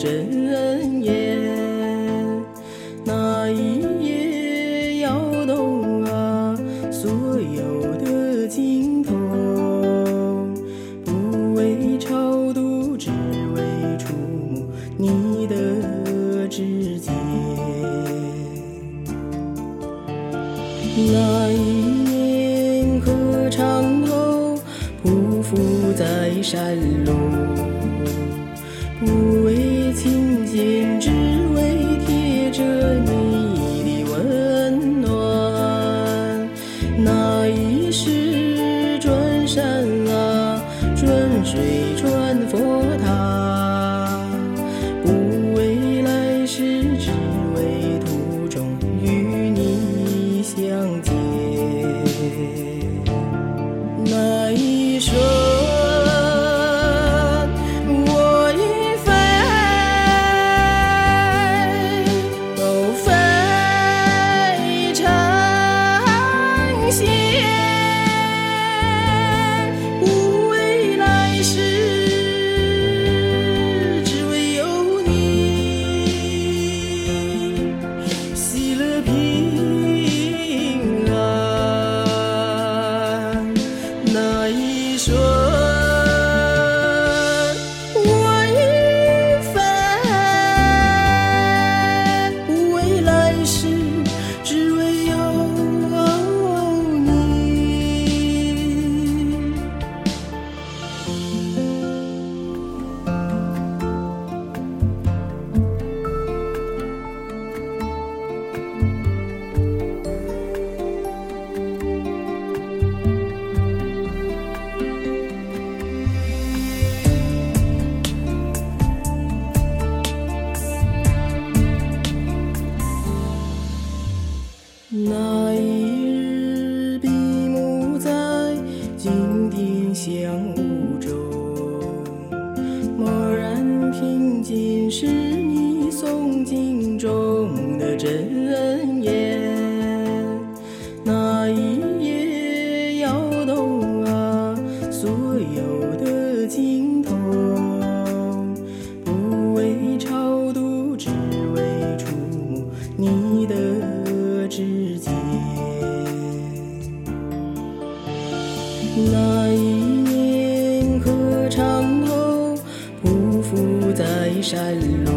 真言。那一夜摇动啊，所有的经筒，不为超度，只为触摸你的指尖。那一年鹤长头匍匐在山路，不为觐见，只为贴着你的温暖。那一世转山啊，转水转佛塔，不为来世，只为喜乐听见是你诵经中的真山路，